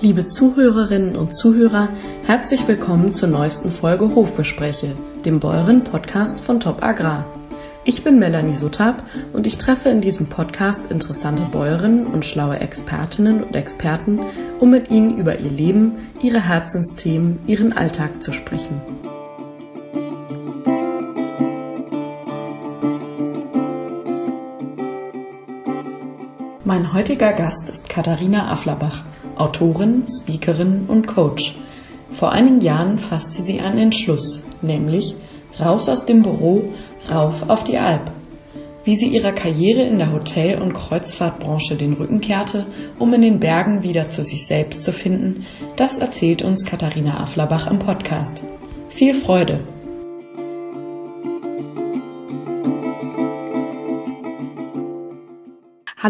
Liebe Zuhörerinnen und Zuhörer, herzlich willkommen zur neuesten Folge Hofgespräche, dem Bäuerin-Podcast von Top Agrar. Ich bin Melanie Sutab und ich treffe in diesem Podcast interessante Bäuerinnen und schlaue Expertinnen und Experten, um mit ihnen über ihr Leben, ihre Herzensthemen, ihren Alltag zu sprechen. Mein heutiger Gast ist Katharina Afflerbach, Autorin, Speakerin und Coach. Vor einigen Jahren fasste sie einen Entschluss, nämlich raus aus dem Büro, rauf auf die Alp. Wie sie ihrer Karriere in der Hotel- und Kreuzfahrtbranche den Rücken kehrte, um in den Bergen wieder zu sich selbst zu finden, das erzählt uns Katharina Afflerbach im Podcast. Viel Freude!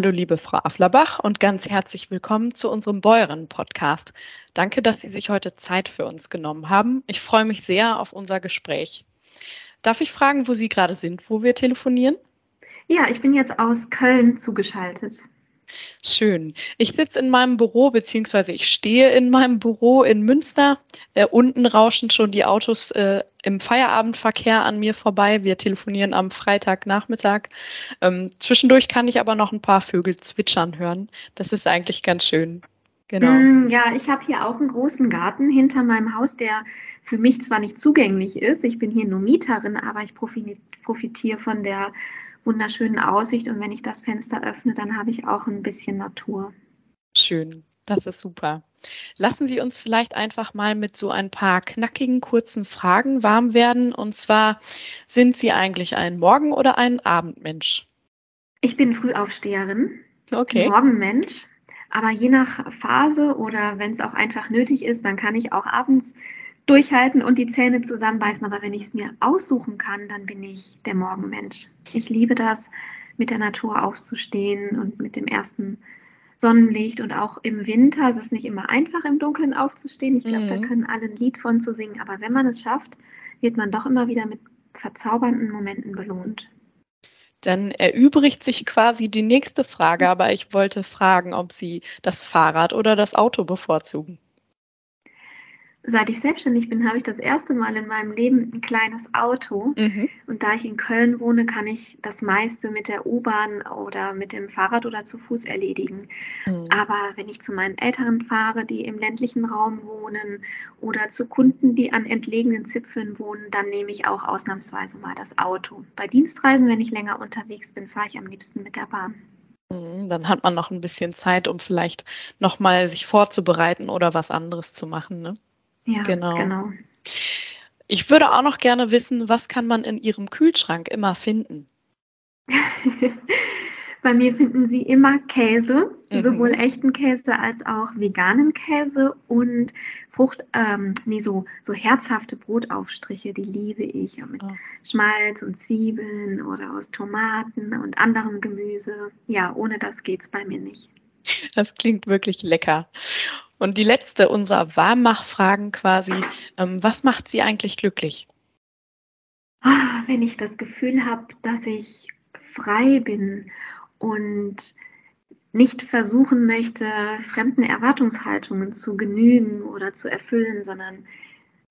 Hallo liebe Frau Afflerbach und ganz herzlich willkommen zu unserem Bäuerinnen-Podcast. Danke, dass Sie sich heute Zeit für uns genommen haben. Ich freue mich sehr auf unser Gespräch. Darf ich fragen, wo Sie gerade sind, wo wir telefonieren? Ja, ich bin jetzt aus Köln zugeschaltet. Schön. Ich sitze in meinem Büro, beziehungsweise ich stehe in meinem Büro in Münster. Äh, unten rauschen schon die Autos äh, im Feierabendverkehr an mir vorbei. Wir telefonieren am Freitagnachmittag. Ähm, zwischendurch kann ich aber noch ein paar Vögel zwitschern hören. Das ist eigentlich ganz schön. Genau. Mm, ja, ich habe hier auch einen großen Garten hinter meinem Haus, der für mich zwar nicht zugänglich ist. Ich bin hier nur Mieterin, aber ich profitiere von der wunderschönen Aussicht und wenn ich das Fenster öffne, dann habe ich auch ein bisschen Natur. Schön, das ist super. Lassen Sie uns vielleicht einfach mal mit so ein paar knackigen, kurzen Fragen warm werden. Und zwar, sind Sie eigentlich ein Morgen- oder ein Abendmensch? Ich bin Frühaufsteherin, okay. Morgenmensch. Aber je nach Phase oder wenn es auch einfach nötig ist, dann kann ich auch abends durchhalten und die Zähne zusammenbeißen. Aber wenn ich es mir aussuchen kann, dann bin ich der Morgenmensch. Ich liebe das, mit der Natur aufzustehen und mit dem ersten Sonnenlicht und auch im Winter. Es ist nicht immer einfach, im Dunkeln aufzustehen. Ich glaube, mhm. da können alle ein Lied von zu singen. Aber wenn man es schafft, wird man doch immer wieder mit verzaubernden Momenten belohnt. Dann erübrigt sich quasi die nächste Frage, aber ich wollte fragen, ob Sie das Fahrrad oder das Auto bevorzugen. Seit ich selbstständig bin, habe ich das erste Mal in meinem Leben ein kleines Auto. Mhm. Und da ich in Köln wohne, kann ich das meiste mit der U-Bahn oder mit dem Fahrrad oder zu Fuß erledigen. Mhm. Aber wenn ich zu meinen Eltern fahre, die im ländlichen Raum wohnen, oder zu Kunden, die an entlegenen Zipfeln wohnen, dann nehme ich auch ausnahmsweise mal das Auto. Bei Dienstreisen, wenn ich länger unterwegs bin, fahre ich am liebsten mit der Bahn. Mhm, dann hat man noch ein bisschen Zeit, um vielleicht nochmal sich vorzubereiten oder was anderes zu machen. Ne? Ja, genau. genau. Ich würde auch noch gerne wissen, was kann man in Ihrem Kühlschrank immer finden? Bei mir finden Sie immer Käse, mhm. sowohl echten Käse als auch veganen Käse und Frucht, ähm, nee, so, so herzhafte Brotaufstriche, die liebe ich. Mit oh. Schmalz und Zwiebeln oder aus Tomaten und anderem Gemüse. Ja, ohne das geht es bei mir nicht. Das klingt wirklich lecker. Und die letzte unserer Warmmachfragen quasi, ähm, was macht Sie eigentlich glücklich? Ah, wenn ich das Gefühl habe, dass ich frei bin und nicht versuchen möchte, fremden Erwartungshaltungen zu genügen oder zu erfüllen, sondern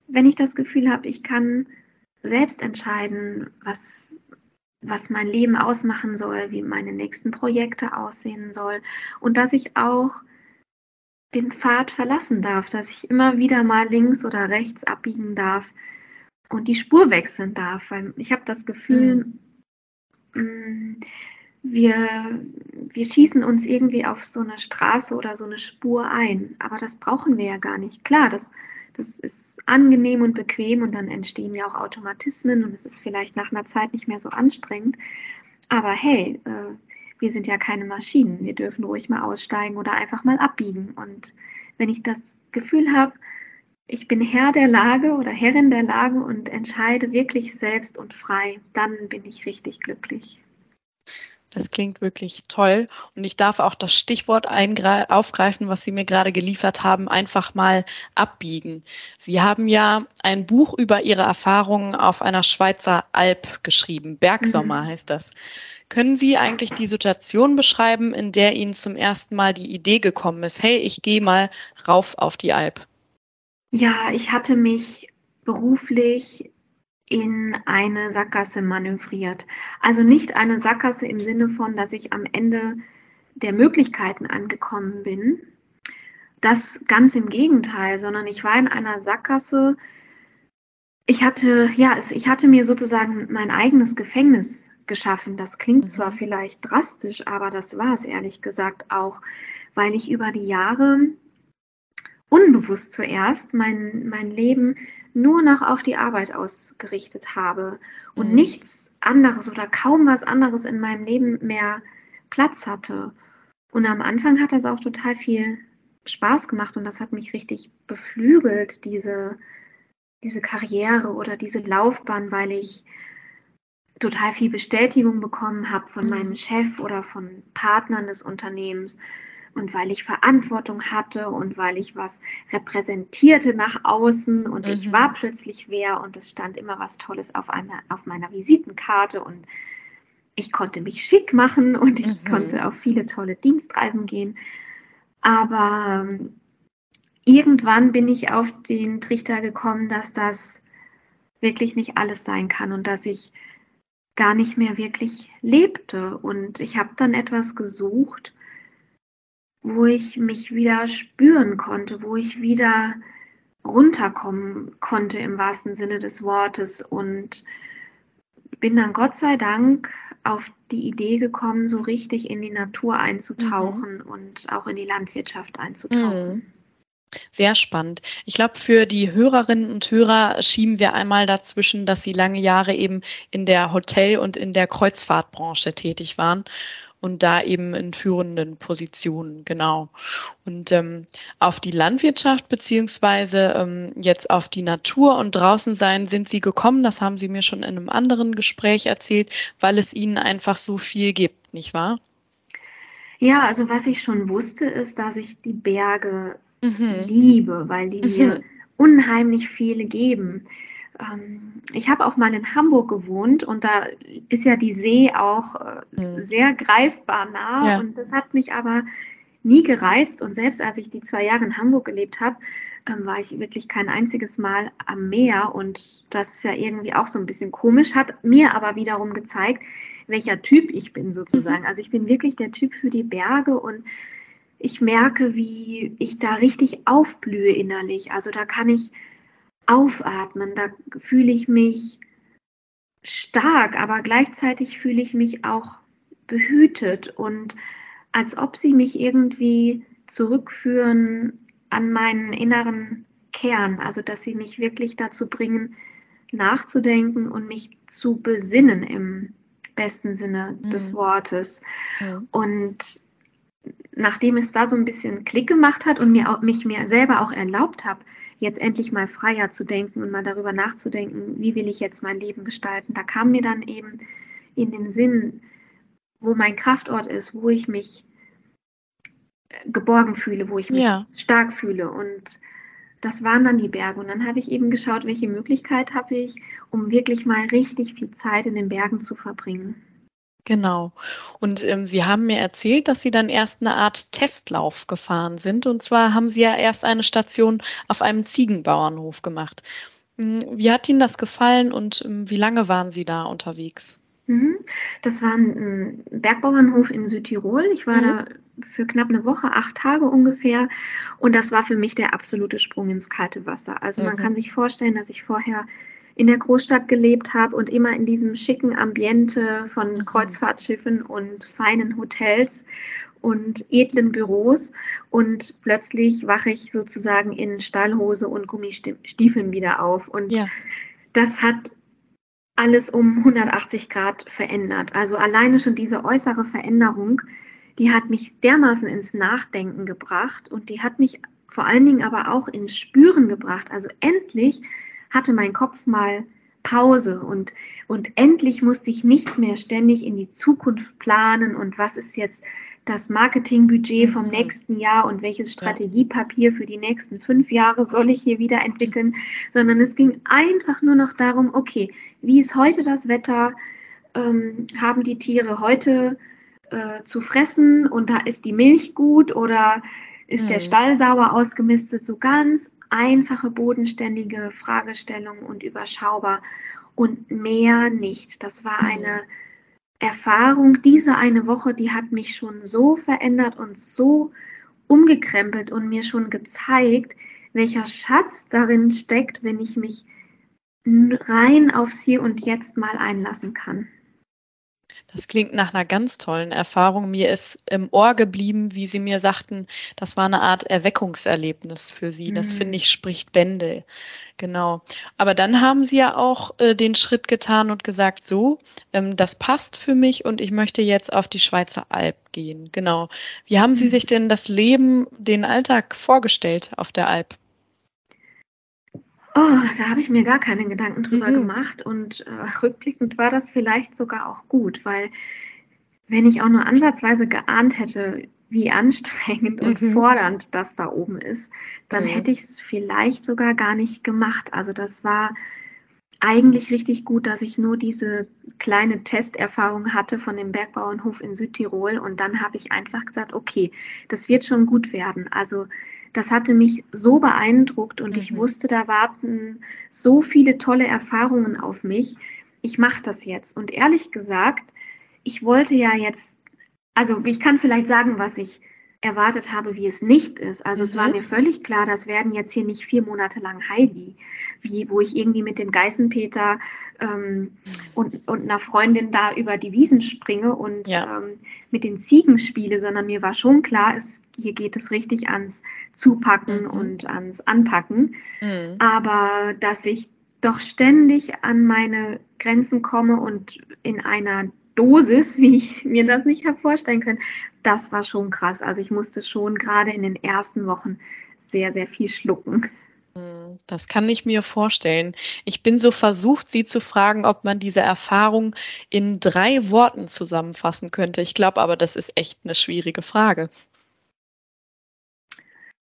wenn ich das Gefühl habe, ich kann selbst entscheiden, was, was mein Leben ausmachen soll, wie meine nächsten Projekte aussehen soll und dass ich auch den Pfad verlassen darf, dass ich immer wieder mal links oder rechts abbiegen darf und die Spur wechseln darf, weil ich habe das Gefühl, mhm. wir, wir schießen uns irgendwie auf so eine Straße oder so eine Spur ein, aber das brauchen wir ja gar nicht. Klar, das, das ist angenehm und bequem und dann entstehen ja auch Automatismen und es ist vielleicht nach einer Zeit nicht mehr so anstrengend. Aber hey, äh, wir sind ja keine Maschinen. Wir dürfen ruhig mal aussteigen oder einfach mal abbiegen. Und wenn ich das Gefühl habe, ich bin Herr der Lage oder Herrin der Lage und entscheide wirklich selbst und frei, dann bin ich richtig glücklich. Das klingt wirklich toll. Und ich darf auch das Stichwort aufgreifen, was Sie mir gerade geliefert haben, einfach mal abbiegen. Sie haben ja ein Buch über Ihre Erfahrungen auf einer Schweizer Alp geschrieben. Bergsommer mhm. heißt das. Können Sie eigentlich die Situation beschreiben, in der Ihnen zum ersten Mal die Idee gekommen ist, hey, ich gehe mal rauf auf die Alp? Ja, ich hatte mich beruflich in eine Sackgasse manövriert. Also nicht eine Sackgasse im Sinne von, dass ich am Ende der Möglichkeiten angekommen bin. Das ganz im Gegenteil, sondern ich war in einer Sackgasse. Ich hatte, ja, ich hatte mir sozusagen mein eigenes Gefängnis geschaffen. Das klingt mhm. zwar vielleicht drastisch, aber das war es ehrlich gesagt auch, weil ich über die Jahre unbewusst zuerst mein, mein Leben nur noch auf die Arbeit ausgerichtet habe und mhm. nichts anderes oder kaum was anderes in meinem Leben mehr Platz hatte. Und am Anfang hat das auch total viel Spaß gemacht und das hat mich richtig beflügelt, diese, diese Karriere oder diese Laufbahn, weil ich total viel Bestätigung bekommen habe von mhm. meinem Chef oder von Partnern des Unternehmens und weil ich Verantwortung hatte und weil ich was repräsentierte nach außen und mhm. ich war plötzlich wer und es stand immer was Tolles auf, einer, auf meiner Visitenkarte und ich konnte mich schick machen und ich mhm. konnte auf viele tolle Dienstreisen gehen. Aber ähm, irgendwann bin ich auf den Trichter gekommen, dass das wirklich nicht alles sein kann und dass ich gar nicht mehr wirklich lebte. Und ich habe dann etwas gesucht, wo ich mich wieder spüren konnte, wo ich wieder runterkommen konnte im wahrsten Sinne des Wortes und bin dann Gott sei Dank auf die Idee gekommen, so richtig in die Natur einzutauchen mhm. und auch in die Landwirtschaft einzutauchen. Mhm. Sehr spannend. Ich glaube, für die Hörerinnen und Hörer schieben wir einmal dazwischen, dass Sie lange Jahre eben in der Hotel- und in der Kreuzfahrtbranche tätig waren und da eben in führenden Positionen, genau. Und ähm, auf die Landwirtschaft beziehungsweise ähm, jetzt auf die Natur und draußen sein sind Sie gekommen, das haben Sie mir schon in einem anderen Gespräch erzählt, weil es Ihnen einfach so viel gibt, nicht wahr? Ja, also was ich schon wusste, ist, dass ich die Berge mhm. liebe, weil die mir mhm. unheimlich viele geben. Ähm, ich habe auch mal in Hamburg gewohnt und da ist ja die See auch äh, mhm. sehr greifbar nah ja. und das hat mich aber nie gereizt und selbst als ich die zwei Jahre in Hamburg gelebt habe, ähm, war ich wirklich kein einziges Mal am Meer und das ist ja irgendwie auch so ein bisschen komisch, hat mir aber wiederum gezeigt, welcher Typ ich bin sozusagen. Mhm. Also ich bin wirklich der Typ für die Berge und ich merke, wie ich da richtig aufblühe innerlich. Also da kann ich aufatmen, da fühle ich mich stark, aber gleichzeitig fühle ich mich auch behütet und als ob sie mich irgendwie zurückführen an meinen inneren Kern, also dass sie mich wirklich dazu bringen, nachzudenken und mich zu besinnen im besten Sinne mhm. des Wortes. Ja. Und nachdem es da so ein bisschen Klick gemacht hat und mir auch, mich mir selber auch erlaubt habe, jetzt endlich mal freier zu denken und mal darüber nachzudenken, wie will ich jetzt mein Leben gestalten. Da kam mir dann eben in den Sinn, wo mein Kraftort ist, wo ich mich äh, geborgen fühle, wo ich mich ja. stark fühle. Und das waren dann die Berge. Und dann habe ich eben geschaut, welche Möglichkeit habe ich, um wirklich mal richtig viel Zeit in den Bergen zu verbringen. Genau. Und ähm, Sie haben mir erzählt, dass Sie dann erst eine Art Testlauf gefahren sind. Und zwar haben Sie ja erst eine Station auf einem Ziegenbauernhof gemacht. Hm, wie hat Ihnen das gefallen und ähm, wie lange waren Sie da unterwegs? Mhm. Das war ein Bergbauernhof in Südtirol. Ich war mhm. da für knapp eine Woche, acht Tage ungefähr. Und das war für mich der absolute Sprung ins kalte Wasser. Also mhm. man kann sich vorstellen, dass ich vorher in der Großstadt gelebt habe und immer in diesem schicken Ambiente von mhm. Kreuzfahrtschiffen und feinen Hotels und edlen Büros und plötzlich wache ich sozusagen in Stallhose und Gummistiefeln wieder auf und ja. das hat alles um 180 Grad verändert. Also alleine schon diese äußere Veränderung, die hat mich dermaßen ins Nachdenken gebracht und die hat mich vor allen Dingen aber auch ins Spüren gebracht. Also endlich hatte mein Kopf mal Pause und, und endlich musste ich nicht mehr ständig in die Zukunft planen und was ist jetzt das Marketingbudget vom mhm. nächsten Jahr und welches Strategiepapier für die nächsten fünf Jahre soll ich hier wieder entwickeln, sondern es ging einfach nur noch darum, okay, wie ist heute das Wetter? Ähm, haben die Tiere heute äh, zu fressen und da ist die Milch gut oder ist mhm. der Stall sauber ausgemistet? So ganz einfache, bodenständige Fragestellungen und überschaubar und mehr nicht. Das war mhm. eine Erfahrung, diese eine Woche, die hat mich schon so verändert und so umgekrempelt und mir schon gezeigt, welcher Schatz darin steckt, wenn ich mich rein aufs Hier und Jetzt mal einlassen kann. Das klingt nach einer ganz tollen Erfahrung. Mir ist im Ohr geblieben, wie Sie mir sagten, das war eine Art Erweckungserlebnis für Sie. Das mhm. finde ich spricht Bände. Genau. Aber dann haben Sie ja auch äh, den Schritt getan und gesagt, so, ähm, das passt für mich und ich möchte jetzt auf die Schweizer Alb gehen. Genau. Wie haben Sie mhm. sich denn das Leben, den Alltag vorgestellt auf der Alp? Oh, da habe ich mir gar keine Gedanken drüber mhm. gemacht und äh, rückblickend war das vielleicht sogar auch gut, weil wenn ich auch nur ansatzweise geahnt hätte, wie anstrengend mhm. und fordernd das da oben ist, dann mhm. hätte ich es vielleicht sogar gar nicht gemacht. Also das war eigentlich richtig gut, dass ich nur diese kleine Testerfahrung hatte von dem Bergbauernhof in Südtirol und dann habe ich einfach gesagt, okay, das wird schon gut werden. Also das hatte mich so beeindruckt und mhm. ich wusste, da warten so viele tolle Erfahrungen auf mich. Ich mache das jetzt. Und ehrlich gesagt, ich wollte ja jetzt, also ich kann vielleicht sagen, was ich erwartet habe, wie es nicht ist. Also mhm. es war mhm. mir völlig klar, das werden jetzt hier nicht vier Monate lang Heidi, wie wo ich irgendwie mit dem Geißenpeter ähm, und, und einer Freundin da über die Wiesen springe und ja. ähm, mit den Ziegen spiele, sondern mir war schon klar, es, hier geht es richtig ans Zupacken mhm. und ans Anpacken. Mhm. Aber dass ich doch ständig an meine Grenzen komme und in einer Dosis, wie ich mir das nicht habe vorstellen können, das war schon krass. Also ich musste schon gerade in den ersten Wochen sehr, sehr viel schlucken. Hm, das kann ich mir vorstellen. Ich bin so versucht, Sie zu fragen, ob man diese Erfahrung in drei Worten zusammenfassen könnte. Ich glaube aber, das ist echt eine schwierige Frage.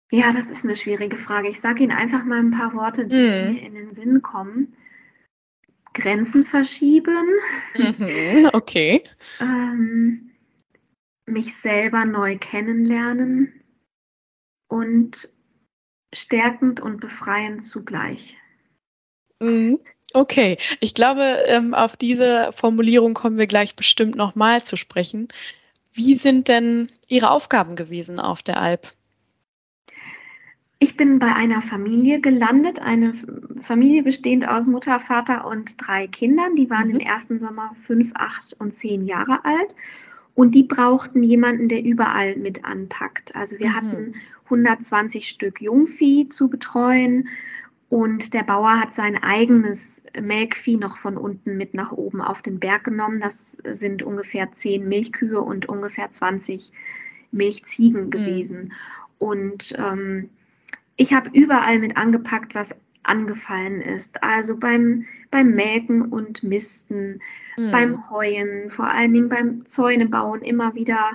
Ja, das ist eine schwierige Frage. Ich sage Ihnen einfach mal ein paar Worte, die mm. mir in den Sinn kommen. Grenzen verschieben. Mhm, okay. ähm, mich selber neu kennenlernen und stärkend und befreiend zugleich. Mhm, okay, ich glaube, ähm, auf diese Formulierung kommen wir gleich bestimmt nochmal zu sprechen. Wie sind denn Ihre Aufgaben gewesen auf der Alp? Ich bin bei einer Familie gelandet, eine Familie bestehend aus Mutter, Vater und drei Kindern. Die waren mhm. im ersten Sommer fünf, acht und zehn Jahre alt. Und die brauchten jemanden, der überall mit anpackt. Also wir mhm. hatten 120 Stück Jungvieh zu betreuen und der Bauer hat sein eigenes Melkvieh noch von unten mit nach oben auf den Berg genommen. Das sind ungefähr zehn Milchkühe und ungefähr 20 Milchziegen mhm. gewesen. Mhm. Und ähm, ich habe überall mit angepackt, was angefallen ist. Also beim, beim Melken und Misten, mhm. beim Heuen, vor allen Dingen beim Zäunebauen immer wieder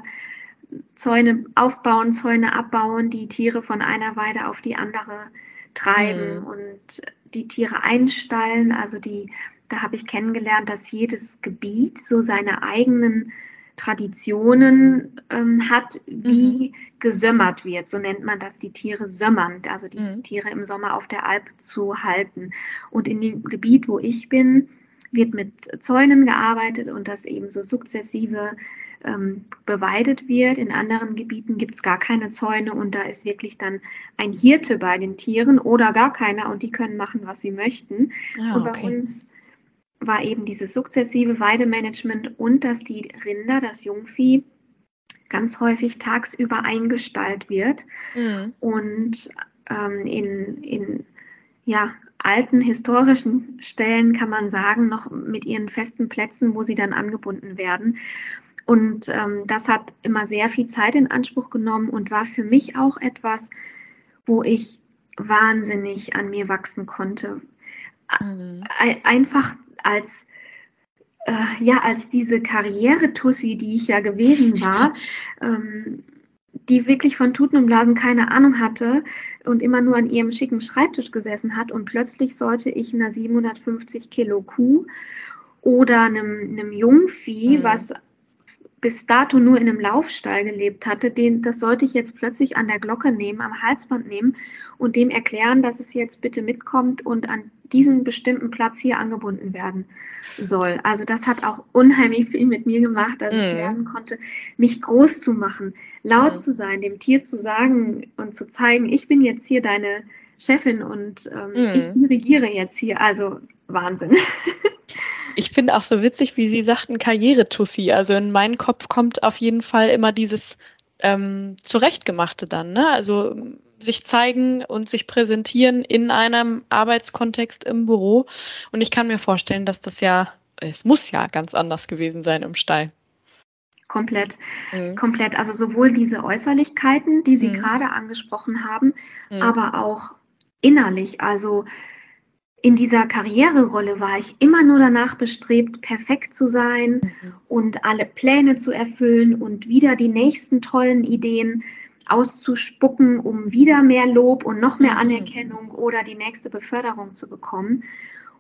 Zäune aufbauen, Zäune abbauen, die Tiere von einer Weide auf die andere treiben mhm. und die Tiere einstallen. Also die, da habe ich kennengelernt, dass jedes Gebiet so seine eigenen Traditionen ähm, hat, wie mhm. gesömmert wird. So nennt man das, die Tiere sömmern, also die mhm. Tiere im Sommer auf der Alp zu halten. Und in dem Gebiet, wo ich bin, wird mit Zäunen gearbeitet und das eben so sukzessive ähm, beweidet wird. In anderen Gebieten gibt es gar keine Zäune und da ist wirklich dann ein Hirte bei den Tieren oder gar keiner und die können machen, was sie möchten. Ah, und bei okay. uns war eben dieses sukzessive Weidemanagement und dass die Rinder, das Jungvieh, ganz häufig tagsüber eingestallt wird mhm. und ähm, in, in ja, alten historischen Stellen kann man sagen, noch mit ihren festen Plätzen, wo sie dann angebunden werden. Und ähm, das hat immer sehr viel Zeit in Anspruch genommen und war für mich auch etwas, wo ich wahnsinnig an mir wachsen konnte, mhm. einfach als äh, ja, als diese Karriere-Tussi, die ich ja gewesen war, ähm, die wirklich von Tuten und Blasen keine Ahnung hatte und immer nur an ihrem schicken Schreibtisch gesessen hat und plötzlich sollte ich einer 750 Kilo Kuh oder einem, einem Jungvieh, mhm. was bis dato nur in einem Laufstall gelebt hatte, den, das sollte ich jetzt plötzlich an der Glocke nehmen, am Halsband nehmen und dem erklären, dass es jetzt bitte mitkommt und an diesen bestimmten Platz hier angebunden werden soll. Also das hat auch unheimlich viel mit mir gemacht, dass mhm. ich lernen konnte, mich groß zu machen, laut mhm. zu sein, dem Tier zu sagen und zu zeigen, ich bin jetzt hier deine Chefin und ähm, mhm. ich dirigiere jetzt hier. Also Wahnsinn. Ich finde auch so witzig, wie Sie sagten, Karriere-Tussi. Also in meinen Kopf kommt auf jeden Fall immer dieses ähm, Zurechtgemachte dann. Ne? Also sich zeigen und sich präsentieren in einem Arbeitskontext im Büro. Und ich kann mir vorstellen, dass das ja, es muss ja ganz anders gewesen sein im Stall. Komplett, mhm. komplett. Also sowohl diese Äußerlichkeiten, die Sie mhm. gerade angesprochen haben, mhm. aber auch innerlich. Also in dieser Karriererolle war ich immer nur danach bestrebt, perfekt zu sein mhm. und alle Pläne zu erfüllen und wieder die nächsten tollen Ideen auszuspucken, um wieder mehr Lob und noch mehr mhm. Anerkennung oder die nächste Beförderung zu bekommen.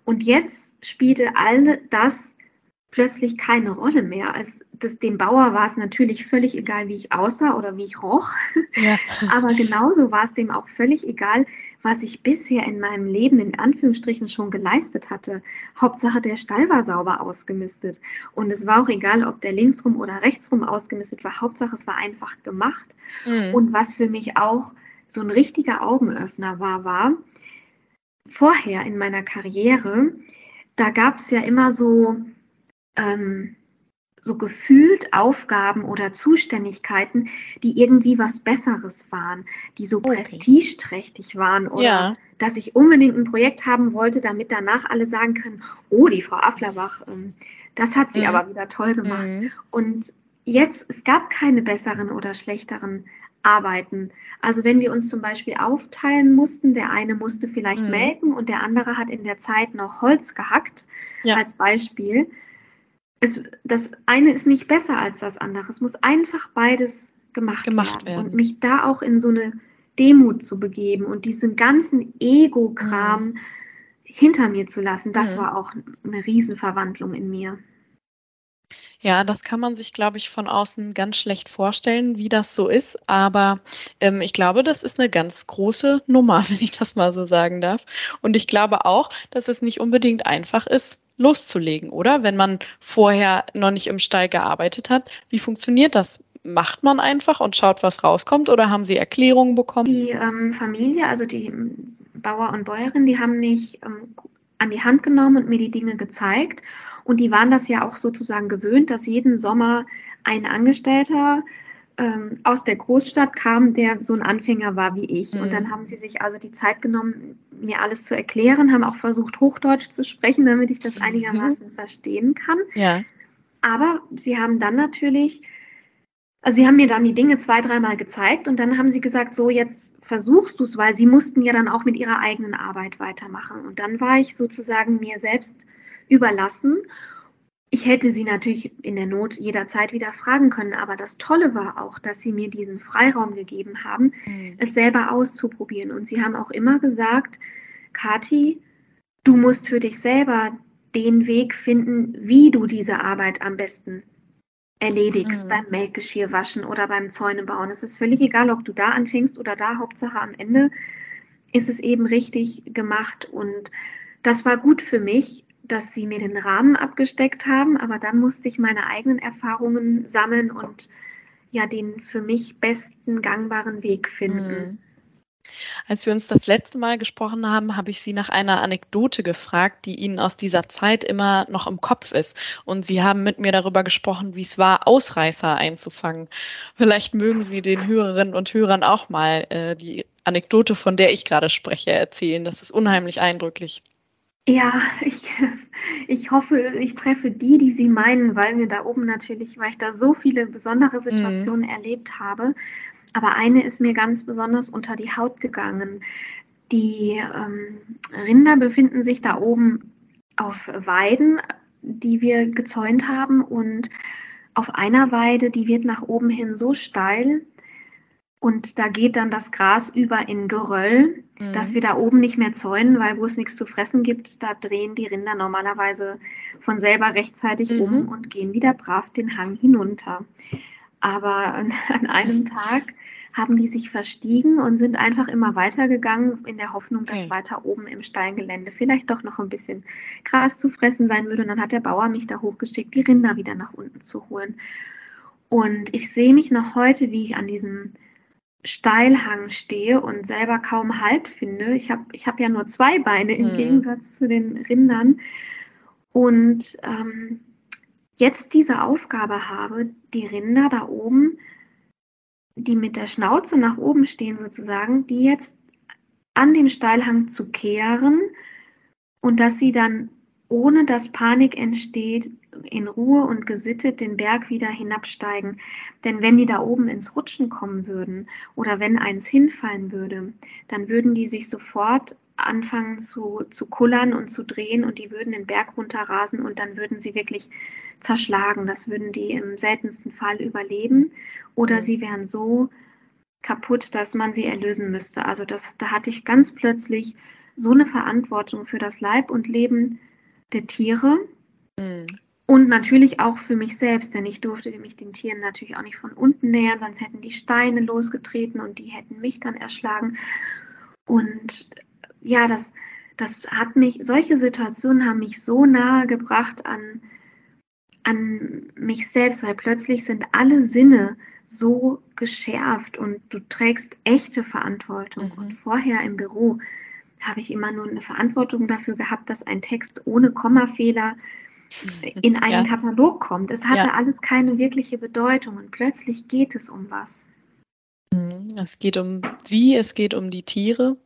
Und jetzt spielte all das plötzlich keine Rolle mehr. Es, das, dem Bauer war es natürlich völlig egal, wie ich aussah oder wie ich roch. Ja. Aber genauso war es dem auch völlig egal, was ich bisher in meinem Leben in Anführungsstrichen schon geleistet hatte. Hauptsache, der Stall war sauber ausgemistet. Und es war auch egal, ob der linksrum oder rechtsrum ausgemistet war. Hauptsache, es war einfach gemacht. Mhm. Und was für mich auch so ein richtiger Augenöffner war, war, vorher in meiner Karriere, da gab es ja immer so, ähm, so gefühlt Aufgaben oder Zuständigkeiten, die irgendwie was Besseres waren, die so okay. prestigeträchtig waren oder ja. dass ich unbedingt ein Projekt haben wollte, damit danach alle sagen können, oh, die Frau Afflerbach, ähm, das hat sie mhm. aber wieder toll gemacht. Mhm. Und jetzt, es gab keine besseren oder schlechteren Arbeiten. Also wenn wir uns zum Beispiel aufteilen mussten, der eine musste vielleicht mhm. melken und der andere hat in der Zeit noch Holz gehackt, ja. als Beispiel es, das eine ist nicht besser als das andere. Es muss einfach beides gemacht, gemacht werden. werden. Und mich da auch in so eine Demut zu begeben und diesen ganzen Ego-Kram mhm. hinter mir zu lassen, das mhm. war auch eine Riesenverwandlung in mir. Ja, das kann man sich, glaube ich, von außen ganz schlecht vorstellen, wie das so ist. Aber ähm, ich glaube, das ist eine ganz große Nummer, wenn ich das mal so sagen darf. Und ich glaube auch, dass es nicht unbedingt einfach ist, loszulegen, oder? Wenn man vorher noch nicht im Stall gearbeitet hat. Wie funktioniert das? Macht man einfach und schaut, was rauskommt oder haben Sie Erklärungen bekommen? Die ähm, Familie, also die Bauer und Bäuerin, die haben mich ähm, an die Hand genommen und mir die Dinge gezeigt. Und die waren das ja auch sozusagen gewöhnt, dass jeden Sommer ein Angestellter ähm, aus der Großstadt kam, der so ein Anfänger war wie ich. Mhm. Und dann haben sie sich also die Zeit genommen, mir alles zu erklären, haben auch versucht, Hochdeutsch zu sprechen, damit ich das mhm. einigermaßen mhm. verstehen kann. Ja. Aber sie haben dann natürlich, also sie haben mir dann die Dinge zwei, dreimal gezeigt und dann haben sie gesagt, so jetzt versuchst du es, weil sie mussten ja dann auch mit ihrer eigenen Arbeit weitermachen. Und dann war ich sozusagen mir selbst überlassen ich hätte sie natürlich in der Not jederzeit wieder fragen können, aber das Tolle war auch, dass sie mir diesen Freiraum gegeben haben, mhm. es selber auszuprobieren. Und sie haben auch immer gesagt, Kati, du musst für dich selber den Weg finden, wie du diese Arbeit am besten erledigst mhm. beim Melkgeschirrwaschen oder beim Zäunebauen. Es ist völlig egal, ob du da anfängst oder da. Hauptsache am Ende ist es eben richtig gemacht. Und das war gut für mich, dass sie mir den Rahmen abgesteckt haben, aber dann musste ich meine eigenen Erfahrungen sammeln und ja den für mich besten gangbaren Weg finden. Mhm. Als wir uns das letzte Mal gesprochen haben, habe ich Sie nach einer Anekdote gefragt, die Ihnen aus dieser Zeit immer noch im Kopf ist. Und Sie haben mit mir darüber gesprochen, wie es war, Ausreißer einzufangen. Vielleicht mögen Sie den Hörerinnen und Hörern auch mal äh, die Anekdote, von der ich gerade spreche, erzählen. Das ist unheimlich eindrücklich. Ja, ich, ich hoffe, ich treffe die, die Sie meinen, weil mir da oben natürlich, weil ich da so viele besondere mhm. Situationen mhm. erlebt habe. Aber eine ist mir ganz besonders unter die Haut gegangen. Die ähm, Rinder befinden sich da oben auf Weiden, die wir gezäunt haben und auf einer Weide, die wird nach oben hin so steil und da geht dann das Gras über in Geröll, mhm. dass wir da oben nicht mehr zäunen, weil wo es nichts zu fressen gibt, da drehen die Rinder normalerweise von selber rechtzeitig mhm. um und gehen wieder brav den Hang hinunter. Aber an, einem Tag haben die sich verstiegen und sind einfach immer weitergegangen in der Hoffnung, dass okay. weiter oben im Steingelände vielleicht doch noch ein bisschen Gras zu fressen sein würde. Und dann hat der Bauer mich da hochgeschickt, die Rinder wieder nach unten zu holen. Und ich sehe mich noch heute, wie ich an diesem Steilhang stehe und selber kaum Halt finde. Ich habe ich hab ja nur zwei Beine im mhm. Gegensatz zu den Rindern. Und ähm, jetzt diese Aufgabe habe, die Rinder da oben die mit der Schnauze nach oben stehen sozusagen, die jetzt an dem Steilhang zu kehren und dass sie dann ohne dass Panik entsteht, in Ruhe und gesittet den Berg wieder hinabsteigen. Denn wenn die da oben ins Rutschen kommen würden oder wenn eins hinfallen würde, dann würden die sich sofort anfangen zu, zu kullern und zu drehen und die würden den Berg runterrasen und dann würden sie wirklich zerschlagen. Das würden die im seltensten Fall überleben oder sie wären so kaputt, dass man sie erlösen müsste. Also das, da hatte ich ganz plötzlich so eine Verantwortung für das Leib und Leben der Tiere. Mhm. Und natürlich auch für mich selbst, denn ich durfte mich den Tieren natürlich auch nicht von unten nähern, sonst hätten die Steine losgetreten und die hätten mich dann erschlagen. Und ja, das, das hat mich, solche Situationen haben mich so nahe gebracht an, an mich selbst, weil plötzlich sind alle Sinne so geschärft und du trägst echte Verantwortung. Mhm. Und vorher im Büro habe ich immer nur eine Verantwortung dafür gehabt, dass ein Text ohne Kommafehler in einen ja. Katalog kommt. Es hatte ja. alles keine wirkliche Bedeutung und plötzlich geht es um was. Mhm. Es geht um sie, es geht um die Tiere.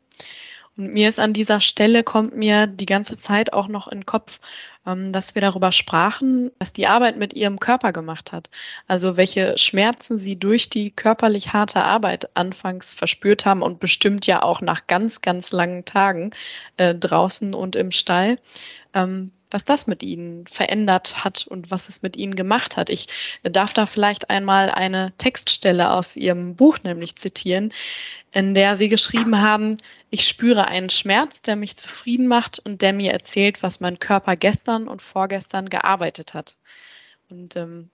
Und mir ist an dieser Stelle, kommt mir die ganze Zeit auch noch in den Kopf, ähm, dass wir darüber sprachen, was die Arbeit mit ihrem Körper gemacht hat. Also welche Schmerzen sie durch die körperlich harte Arbeit anfangs verspürt haben und bestimmt ja auch nach ganz, ganz langen Tagen äh, draußen und im Stall. Ähm, was das mit ihnen verändert hat und was es mit ihnen gemacht hat. Ich darf da vielleicht einmal eine Textstelle aus ihrem Buch nämlich zitieren, in der sie geschrieben haben, ich spüre einen Schmerz, der mich zufrieden macht und der mir erzählt, was mein Körper gestern und vorgestern gearbeitet hat. Und ähm,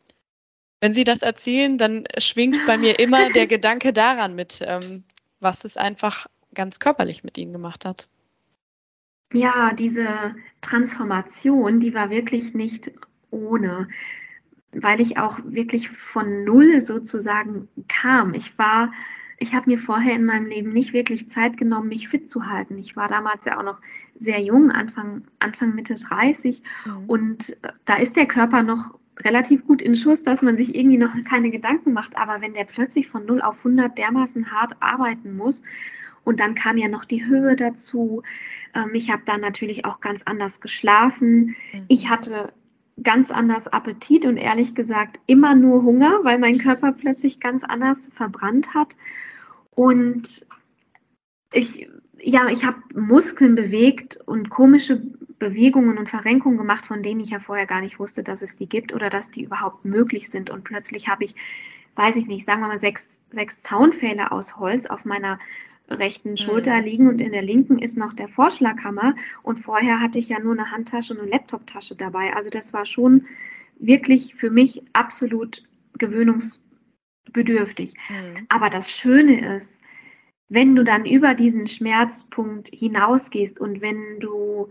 wenn Sie das erzählen, dann schwingt bei mir immer der Gedanke daran mit, ähm, was es einfach ganz körperlich mit Ihnen gemacht hat ja, diese Transformation, die war wirklich nicht ohne, weil ich auch wirklich von Null sozusagen kam. Ich war, ich habe mir vorher in meinem Leben nicht wirklich Zeit genommen, mich fit zu halten. Ich war damals ja auch noch sehr jung, Anfang, Anfang Mitte 30 mhm. und da ist der Körper noch relativ gut in Schuss, dass man sich irgendwie noch keine Gedanken macht. Aber wenn der plötzlich von 0 auf 100 dermaßen hart arbeiten muss und dann kam ja noch die Höhe dazu. Ähm, ich habe dann natürlich auch ganz anders geschlafen. Mhm. Ich hatte ganz anders Appetit und ehrlich gesagt immer nur Hunger, weil mein Körper plötzlich ganz anders verbrannt hat. Und ich, ja, ich habe Muskeln bewegt und komische Bewegungen und Verrenkungen gemacht, von denen ich ja vorher gar nicht wusste, dass es die gibt oder dass die überhaupt möglich sind. Und plötzlich habe ich, weiß ich nicht, sagen wir mal sechs, sechs Zaunpfähle aus Holz auf meiner rechten Schulter mhm. liegen und in der linken ist noch der Vorschlaghammer. Und vorher hatte ich ja nur eine Handtasche und eine Laptoptasche dabei. Also das war schon wirklich für mich absolut gewöhnungsbedürftig. Mhm. Aber das Schöne ist, wenn du dann über diesen Schmerzpunkt hinausgehst und wenn du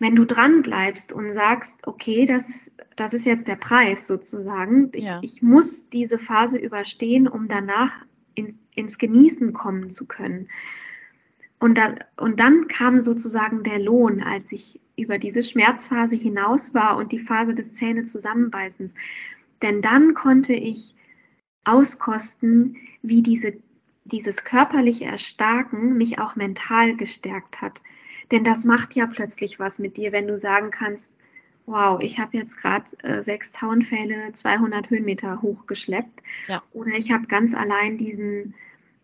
wenn du dran bleibst und sagst, okay, das, das ist jetzt der Preis sozusagen, ich, ja. ich muss diese Phase überstehen, um danach in, ins Genießen kommen zu können. Und, da, und dann kam sozusagen der Lohn, als ich über diese Schmerzphase hinaus war und die Phase des Zähne zusammenbeißens. Denn dann konnte ich auskosten, wie diese, dieses körperliche Erstarken mich auch mental gestärkt hat. Denn das macht ja plötzlich was mit dir, wenn du sagen kannst, wow, ich habe jetzt gerade äh, sechs Zaunpfähle 200 Höhenmeter hochgeschleppt. Ja. Oder ich habe ganz allein diesen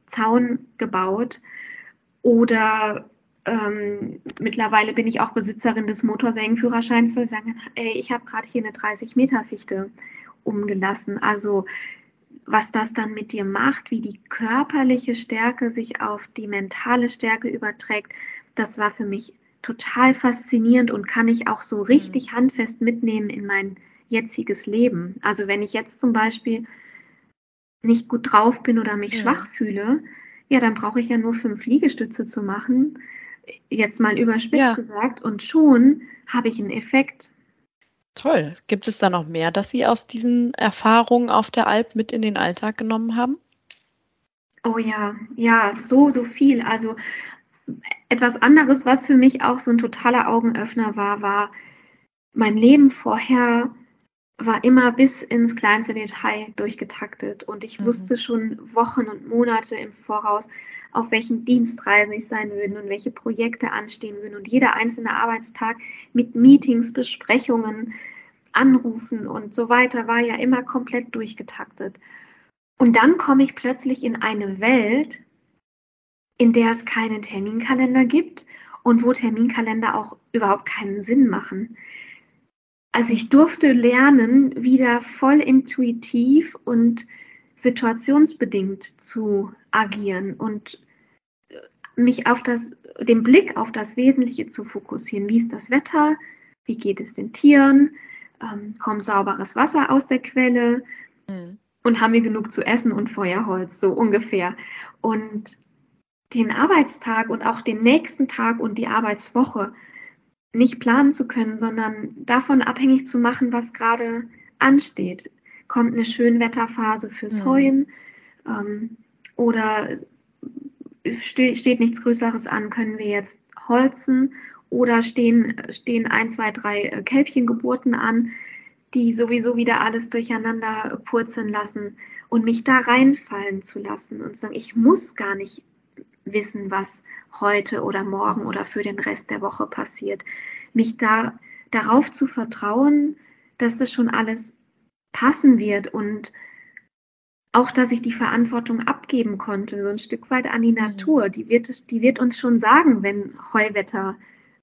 Zaun gebaut. Oder ähm, mittlerweile bin ich auch Besitzerin des Motorsägenführerscheins, zu sagen, ey, ich habe gerade hier eine 30 Meter Fichte umgelassen. Also was das dann mit dir macht, wie die körperliche Stärke sich auf die mentale Stärke überträgt, das war für mich total faszinierend und kann ich auch so mhm. richtig handfest mitnehmen in mein jetziges Leben. Also wenn ich jetzt zum Beispiel nicht gut drauf bin oder mich ja. schwach fühle, ja, dann brauche ich ja nur fünf Liegestütze zu machen, jetzt mal überspitzt ja. gesagt, und schon habe ich einen Effekt. Toll. Gibt es da noch mehr, dass Sie aus diesen Erfahrungen auf der Alp mit in den Alltag genommen haben? Oh ja, ja, so, so viel. Also etwas anderes, was für mich auch so ein totaler Augenöffner war, war mein Leben vorher war immer bis ins kleinste Detail durchgetaktet und ich mhm. wusste schon Wochen und Monate im Voraus, auf welchen Dienstreisen ich sein würde und welche Projekte anstehen würden und jeder einzelne Arbeitstag mit Meetings, Besprechungen, Anrufen und so weiter war ja immer komplett durchgetaktet. Und dann komme ich plötzlich in eine Welt, in der es keinen Terminkalender gibt und wo Terminkalender auch überhaupt keinen Sinn machen. Also ich durfte lernen, wieder voll intuitiv und situationsbedingt zu agieren und mich auf das, den Blick auf das Wesentliche zu fokussieren. Wie ist das Wetter? Wie geht es den Tieren? Ähm, kommt sauberes Wasser aus der Quelle? Mhm. Und haben wir genug zu essen und Feuerholz, so ungefähr. Und den Arbeitstag und auch den nächsten Tag und die Arbeitswoche nicht planen zu können, sondern davon abhängig zu machen, was gerade ansteht. Kommt eine Schönwetterphase fürs mhm. Heuen ähm, oder ste steht nichts Größeres an, können wir jetzt holzen oder stehen, stehen ein, zwei, drei äh, Kälbchengeburten an, die sowieso wieder alles durcheinander purzeln lassen und mich da reinfallen zu lassen und sagen, ich muss gar nicht wissen, was heute oder morgen oder für den Rest der Woche passiert. Mich da darauf zu vertrauen, dass das schon alles passen wird und auch, dass ich die Verantwortung abgeben konnte, so ein Stück weit an die mhm. Natur. Die wird, die wird uns schon sagen, wenn Heuwetter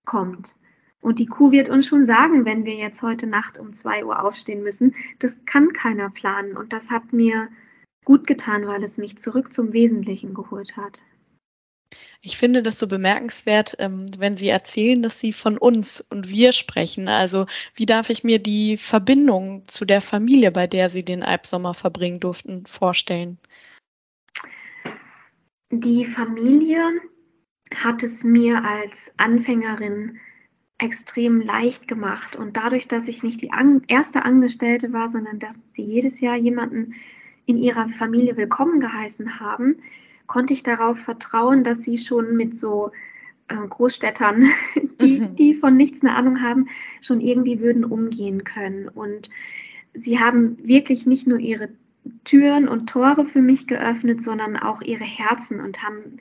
kommt. Und die Kuh wird uns schon sagen, wenn wir jetzt heute Nacht um zwei Uhr aufstehen müssen. Das kann keiner planen. Und das hat mir gut getan, weil es mich zurück zum Wesentlichen geholt hat. Ich finde das so bemerkenswert, ähm, wenn Sie erzählen, dass Sie von uns und wir sprechen. Also wie darf ich mir die Verbindung zu der Familie, bei der Sie den Albsommer verbringen durften, vorstellen? Die Familie hat es mir als Anfängerin extrem leicht gemacht. Und dadurch, dass ich nicht die erste Angestellte war, sondern dass sie jedes Jahr jemanden in ihrer Familie willkommen geheißen haben, konnte ich darauf vertrauen, dass sie schon mit so äh, Großstädtern, die, mhm. die von nichts eine Ahnung haben, schon irgendwie würden umgehen können. Und sie haben wirklich nicht nur ihre Türen und Tore für mich geöffnet, sondern auch ihre Herzen und haben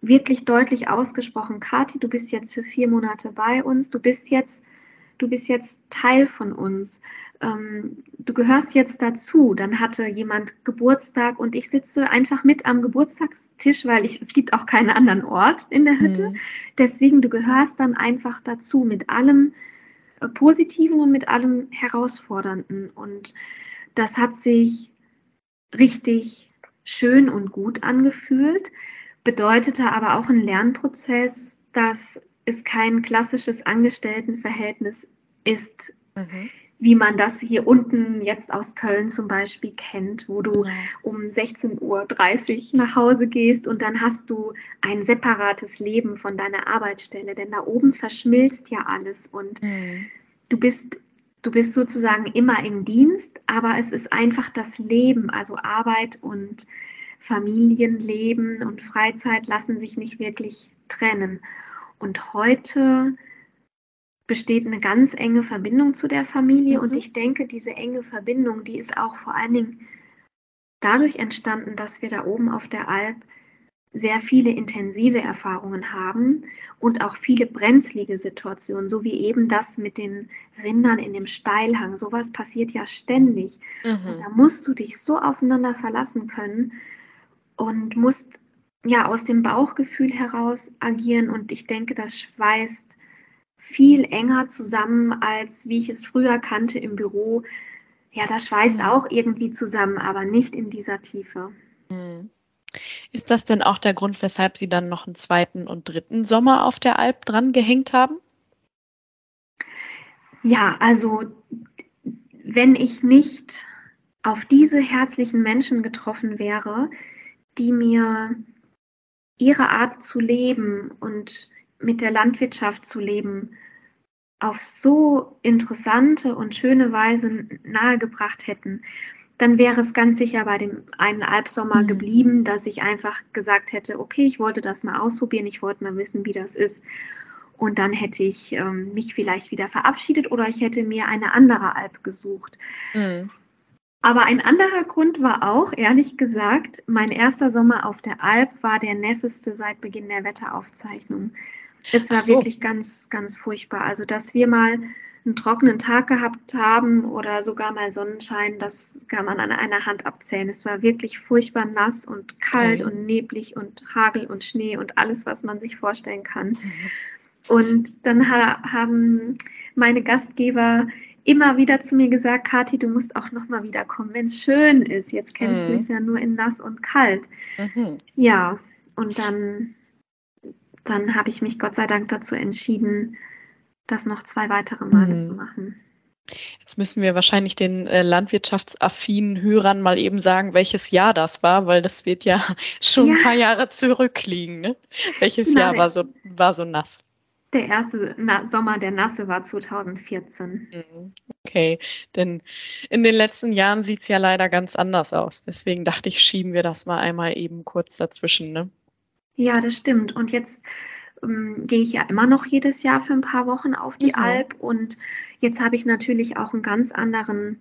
wirklich deutlich ausgesprochen, Kathi, du bist jetzt für vier Monate bei uns, du bist jetzt, du bist jetzt Teil von uns ähm, du gehörst jetzt dazu. Dann hatte jemand Geburtstag und ich sitze einfach mit am Geburtstagstisch, weil ich, es gibt auch keinen anderen Ort in der Hütte. Mhm. Deswegen, du gehörst dann einfach dazu mit allem äh, Positiven und mit allem Herausfordernden. Und das hat sich richtig schön und gut angefühlt, bedeutete aber auch ein Lernprozess, dass es kein klassisches Angestelltenverhältnis ist. Mhm wie man das hier unten jetzt aus Köln zum Beispiel kennt, wo du um 16.30 Uhr nach Hause gehst und dann hast du ein separates Leben von deiner Arbeitsstelle, denn da oben verschmilzt ja alles und mhm. du bist du bist sozusagen immer im Dienst, aber es ist einfach das Leben, also Arbeit und Familienleben und Freizeit lassen sich nicht wirklich trennen. Und heute besteht eine ganz enge Verbindung zu der Familie. Mhm. Und ich denke, diese enge Verbindung, die ist auch vor allen Dingen dadurch entstanden, dass wir da oben auf der Alp sehr viele intensive Erfahrungen haben und auch viele brenzlige Situationen, so wie eben das mit den Rindern in dem Steilhang. Sowas passiert ja ständig. Mhm. Da musst du dich so aufeinander verlassen können und musst ja aus dem Bauchgefühl heraus agieren und ich denke, das schweißt viel enger zusammen, als wie ich es früher kannte im Büro. Ja, das schweißt mhm. auch irgendwie zusammen, aber nicht in dieser Tiefe. Mhm. Ist das denn auch der Grund, weshalb Sie dann noch einen zweiten und dritten Sommer auf der Alp dran gehängt haben? Ja, also wenn ich nicht auf diese herzlichen Menschen getroffen wäre, die mir ihre Art zu leben und mit der Landwirtschaft zu leben auf so interessante und schöne Weise nahegebracht hätten, dann wäre es ganz sicher bei dem einen Albsommer mhm. geblieben, dass ich einfach gesagt hätte, okay, ich wollte das mal ausprobieren, ich wollte mal wissen, wie das ist. Und dann hätte ich ähm, mich vielleicht wieder verabschiedet oder ich hätte mir eine andere Alp gesucht. Mhm. Aber ein anderer Grund war auch, ehrlich gesagt, mein erster Sommer auf der Alp war der nässeste seit Beginn der Wetteraufzeichnung. Es war so. wirklich ganz, ganz furchtbar. Also, dass wir mal einen trockenen Tag gehabt haben oder sogar mal Sonnenschein, das kann man an einer Hand abzählen. Es war wirklich furchtbar nass und kalt mhm. und neblig und Hagel und Schnee und alles, was man sich vorstellen kann. Mhm. Und dann ha haben meine Gastgeber immer wieder zu mir gesagt, Kathi, du musst auch noch mal wiederkommen, wenn es schön ist. Jetzt kennst mhm. du es ja nur in nass und kalt. Mhm. Ja, und dann, dann habe ich mich Gott sei Dank dazu entschieden, das noch zwei weitere Male mhm. zu machen. Jetzt müssen wir wahrscheinlich den äh, landwirtschaftsaffinen Hörern mal eben sagen, welches Jahr das war, weil das wird ja schon ja. ein paar Jahre zurückliegen. Ne? Welches genau. Jahr war so, war so nass? Der erste Na Sommer der Nasse war 2014. Mhm. Okay, denn in den letzten Jahren sieht es ja leider ganz anders aus. Deswegen dachte ich, schieben wir das mal einmal eben kurz dazwischen. Ne? Ja, das stimmt. Und jetzt ähm, gehe ich ja immer noch jedes Jahr für ein paar Wochen auf die mhm. Alp. Und jetzt habe ich natürlich auch einen ganz anderen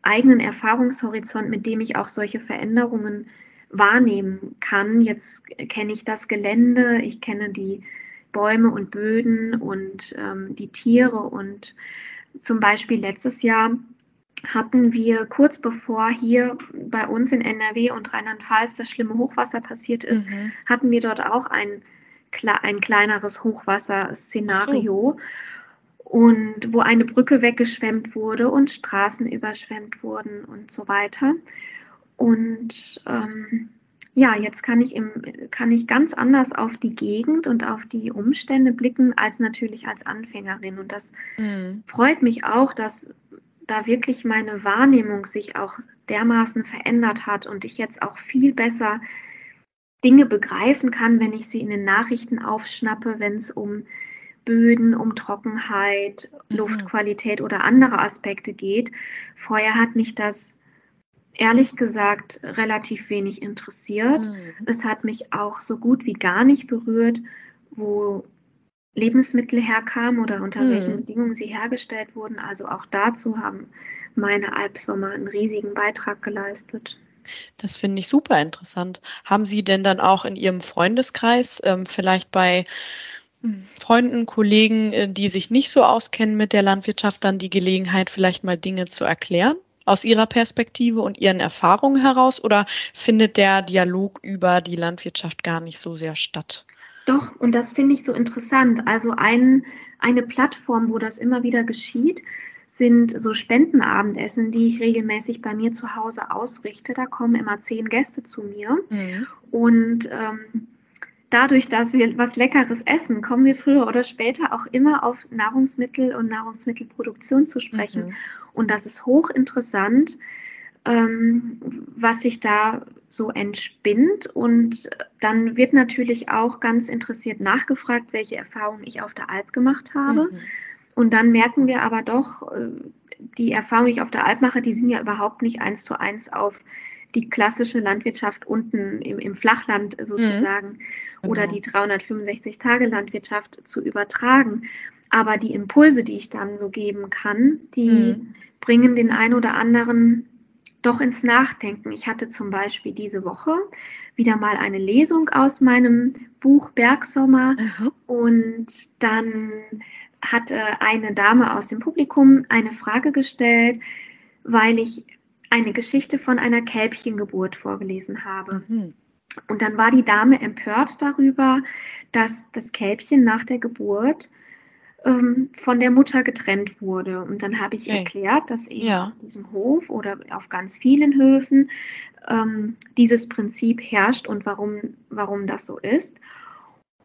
eigenen Erfahrungshorizont, mit dem ich auch solche Veränderungen wahrnehmen kann. Jetzt kenne ich das Gelände, ich kenne die Bäume und Böden und ähm, die Tiere. Und zum Beispiel letztes Jahr hatten wir kurz bevor hier bei uns in NRW und Rheinland-Pfalz das schlimme Hochwasser passiert ist, mhm. hatten wir dort auch ein, ein kleineres Hochwasserszenario. So. Und wo eine Brücke weggeschwemmt wurde und Straßen überschwemmt wurden und so weiter. Und ähm, ja, jetzt kann ich, im, kann ich ganz anders auf die Gegend und auf die Umstände blicken, als natürlich als Anfängerin. Und das mhm. freut mich auch, dass da wirklich meine Wahrnehmung sich auch dermaßen verändert hat und ich jetzt auch viel besser Dinge begreifen kann, wenn ich sie in den Nachrichten aufschnappe, wenn es um Böden, um Trockenheit, mhm. Luftqualität oder andere Aspekte geht. Vorher hat mich das ehrlich gesagt relativ wenig interessiert. Mhm. Es hat mich auch so gut wie gar nicht berührt, wo Lebensmittel herkamen oder unter mhm. welchen Bedingungen sie hergestellt wurden. Also auch dazu haben meine Albsommer einen riesigen Beitrag geleistet. Das finde ich super interessant. Haben Sie denn dann auch in Ihrem Freundeskreis ähm, vielleicht bei hm, Freunden, Kollegen, äh, die sich nicht so auskennen mit der Landwirtschaft, dann die Gelegenheit, vielleicht mal Dinge zu erklären? Aus Ihrer Perspektive und Ihren Erfahrungen heraus oder findet der Dialog über die Landwirtschaft gar nicht so sehr statt? Doch, und das finde ich so interessant. Also ein, eine Plattform, wo das immer wieder geschieht, sind so Spendenabendessen, die ich regelmäßig bei mir zu Hause ausrichte. Da kommen immer zehn Gäste zu mir. Mhm. Und ähm, dadurch, dass wir was Leckeres essen, kommen wir früher oder später auch immer auf Nahrungsmittel und Nahrungsmittelproduktion zu sprechen. Mhm. Und das ist hochinteressant, ähm, was sich da so entspinnt. Und dann wird natürlich auch ganz interessiert nachgefragt, welche Erfahrungen ich auf der Alp gemacht habe. Mhm. Und dann merken wir aber doch, äh, die Erfahrungen, die ich auf der Alp mache, die sind ja überhaupt nicht eins zu eins auf die klassische Landwirtschaft unten im, im Flachland sozusagen mhm. oder genau. die 365 Tage Landwirtschaft zu übertragen. Aber die Impulse, die ich dann so geben kann, die mhm. bringen den einen oder anderen doch ins Nachdenken. Ich hatte zum Beispiel diese Woche wieder mal eine Lesung aus meinem Buch Bergsommer mhm. und dann hat eine Dame aus dem Publikum eine Frage gestellt, weil ich eine Geschichte von einer Kälbchengeburt vorgelesen habe. Mhm. Und dann war die Dame empört darüber, dass das Kälbchen nach der Geburt ähm, von der Mutter getrennt wurde. Und dann habe ich okay. erklärt, dass eben ja. auf diesem Hof oder auf ganz vielen Höfen ähm, dieses Prinzip herrscht und warum, warum das so ist.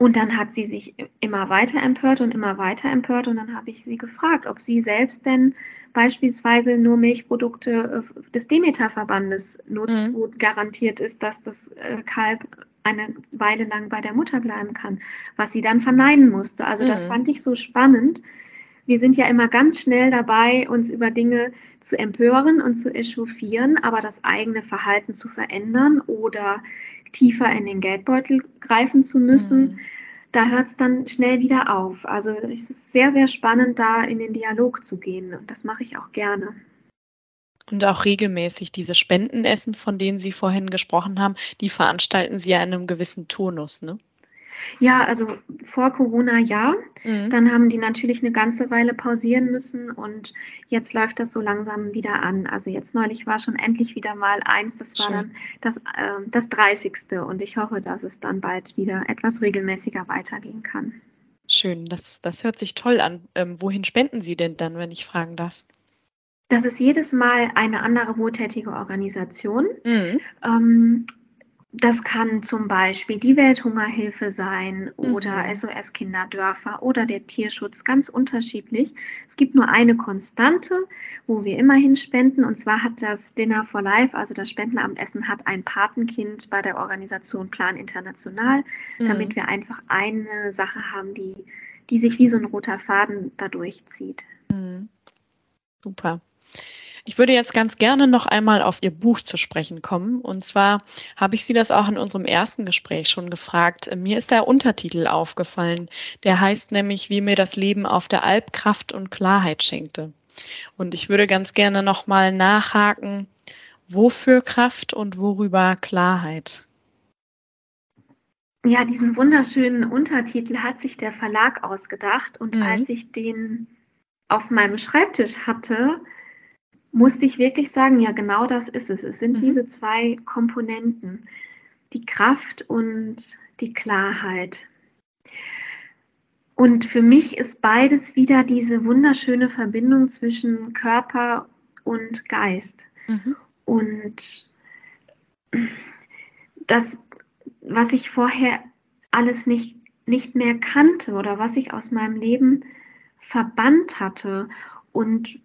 Und dann hat sie sich immer weiter empört und immer weiter empört. Und dann habe ich sie gefragt, ob sie selbst denn beispielsweise nur Milchprodukte äh, des Demeter-Verbandes nutzt, mhm. wo garantiert ist, dass das äh, Kalb eine Weile lang bei der Mutter bleiben kann, was sie dann verneinen musste. Also mhm. das fand ich so spannend. Wir sind ja immer ganz schnell dabei, uns über Dinge zu empören und zu echauffieren, aber das eigene Verhalten zu verändern oder tiefer in den Geldbeutel greifen zu müssen, mhm. da hört es dann schnell wieder auf. Also es ist sehr, sehr spannend, da in den Dialog zu gehen und das mache ich auch gerne. Und auch regelmäßig diese Spendenessen, von denen Sie vorhin gesprochen haben, die veranstalten Sie ja in einem gewissen Turnus, ne? Ja, also vor Corona ja. Mhm. Dann haben die natürlich eine ganze Weile pausieren müssen und jetzt läuft das so langsam wieder an. Also jetzt neulich war schon endlich wieder mal eins, das war Schön. dann das, äh, das 30. und ich hoffe, dass es dann bald wieder etwas regelmäßiger weitergehen kann. Schön, das, das hört sich toll an. Ähm, wohin spenden Sie denn dann, wenn ich fragen darf? Das ist jedes Mal eine andere wohltätige Organisation. Mhm. Ähm, das kann zum Beispiel die Welthungerhilfe sein oder mhm. SOS Kinderdörfer oder der Tierschutz, ganz unterschiedlich. Es gibt nur eine Konstante, wo wir immerhin spenden, und zwar hat das Dinner for Life, also das Spendenabendessen, hat ein Patenkind bei der Organisation Plan International, mhm. damit wir einfach eine Sache haben, die, die sich wie so ein roter Faden da durchzieht. Mhm. Super. Ich würde jetzt ganz gerne noch einmal auf Ihr Buch zu sprechen kommen. Und zwar habe ich Sie das auch in unserem ersten Gespräch schon gefragt. Mir ist der Untertitel aufgefallen. Der heißt nämlich, wie mir das Leben auf der Alp Kraft und Klarheit schenkte. Und ich würde ganz gerne noch mal nachhaken, wofür Kraft und worüber Klarheit? Ja, diesen wunderschönen Untertitel hat sich der Verlag ausgedacht. Und mhm. als ich den auf meinem Schreibtisch hatte, musste ich wirklich sagen, ja, genau das ist es. Es sind mhm. diese zwei Komponenten, die Kraft und die Klarheit. Und für mich ist beides wieder diese wunderschöne Verbindung zwischen Körper und Geist. Mhm. Und das, was ich vorher alles nicht, nicht mehr kannte oder was ich aus meinem Leben verbannt hatte und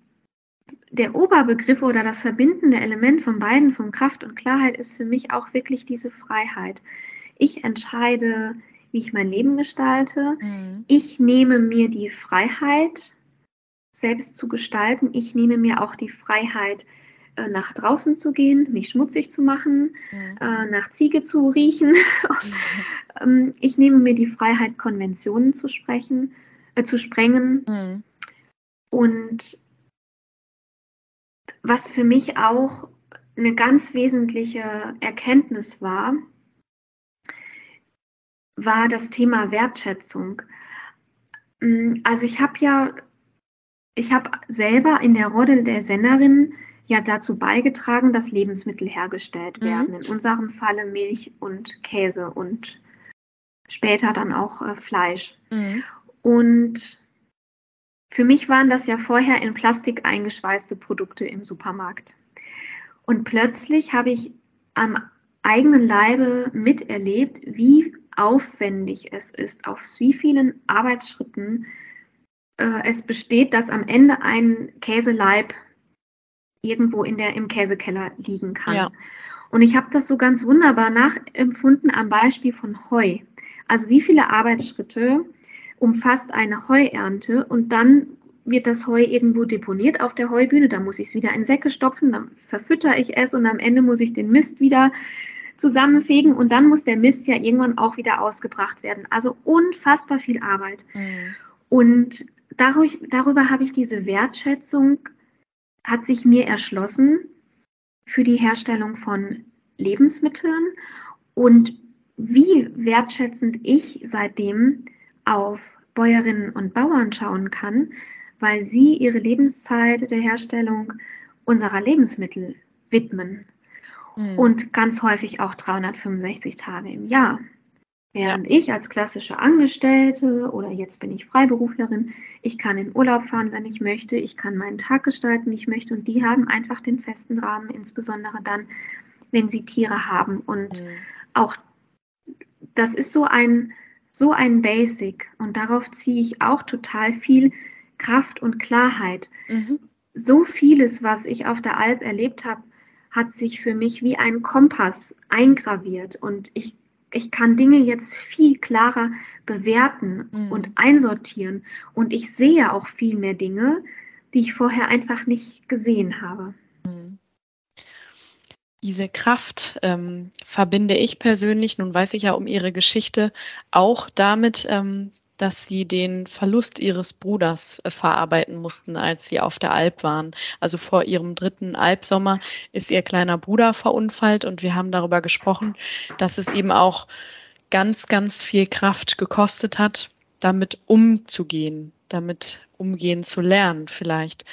der Oberbegriff oder das verbindende Element von beiden, von Kraft und Klarheit, ist für mich auch wirklich diese Freiheit. Ich entscheide, wie ich mein Leben gestalte. Mhm. Ich nehme mir die Freiheit, selbst zu gestalten. Ich nehme mir auch die Freiheit, äh, nach draußen zu gehen, mich schmutzig zu machen, mhm. Äh, nach Ziege zu riechen. Mhm. ich nehme mir die Freiheit, Konventionen zu sprechen, äh, zu sprengen. Mhm. Und was für mich auch eine ganz wesentliche Erkenntnis war, war das Thema Wertschätzung. Mm, also ich habe ja, ich habe selber in der Rolle der Sennerin ja dazu beigetragen, dass Lebensmittel hergestellt mhm. werden. Mhm. In unserem Falle Milch und Käse und später dann auch äh, Fleisch. Mhm. Und für mich waren das ja vorher in Plastik eingeschweißte Produkte im Supermarkt. Und plötzlich habe ich am eigenen Leibe miterlebt, wie aufwendig es ist, auf wie vielen Arbeitsschritten äh, es besteht, dass am Ende ein Käseleib irgendwo in der, im Käsekeller liegen kann. Ja. Und ich habe das so ganz wunderbar nachempfunden am Beispiel von Heu. Also wie viele Arbeitsschritte umfasst eine Heuernte und dann wird das Heu irgendwo deponiert auf der Heubühne, dann muss ich es wieder in Säcke stopfen, dann verfütter ich es und am Ende muss ich den Mist wieder zusammenfegen und dann muss der Mist ja irgendwann auch wieder ausgebracht werden. Also unfassbar viel Arbeit. Mhm. Und dadurch, darüber habe ich diese Wertschätzung, hat sich mir erschlossen für die Herstellung von Lebensmitteln und wie wertschätzend ich seitdem auf Bäuerinnen und Bauern schauen kann, weil sie ihre Lebenszeit der Herstellung unserer Lebensmittel widmen. mhm. und ganz häufig auch 365 Tage im Jahr. Während ja. ich als klassische Angestellte oder jetzt bin ich Freiberuflerin, ich kann in Urlaub fahren, wenn ich möchte, ich kann meinen Tag gestalten, wie ich möchte und die haben einfach den festen Rahmen, insbesondere dann, wenn sie Tiere haben. Und mhm. auch das ist so ein, so ein Basic und darauf ziehe ich auch total viel Kraft und Klarheit. Mhm. So vieles, was ich auf der Alp erlebt habe, hat sich für mich wie ein Kompass eingraviert und ich ich kann Dinge jetzt viel klarer bewerten mhm. und einsortieren. Und ich sehe auch viel mehr Dinge, die ich vorher einfach nicht gesehen habe. Diese Kraft ähm, verbinde ich persönlich, nun weiß ich ja um ihre Geschichte, auch damit, ähm, dass sie den Verlust ihres Bruders äh, verarbeiten mussten, als sie auf der Alp waren. Also vor ihrem dritten Alpsommer ist ihr kleiner Bruder verunfallt und wir haben darüber gesprochen, dass es eben auch ganz, ganz viel Kraft gekostet hat, damit umzugehen, damit umgehen zu lernen vielleicht.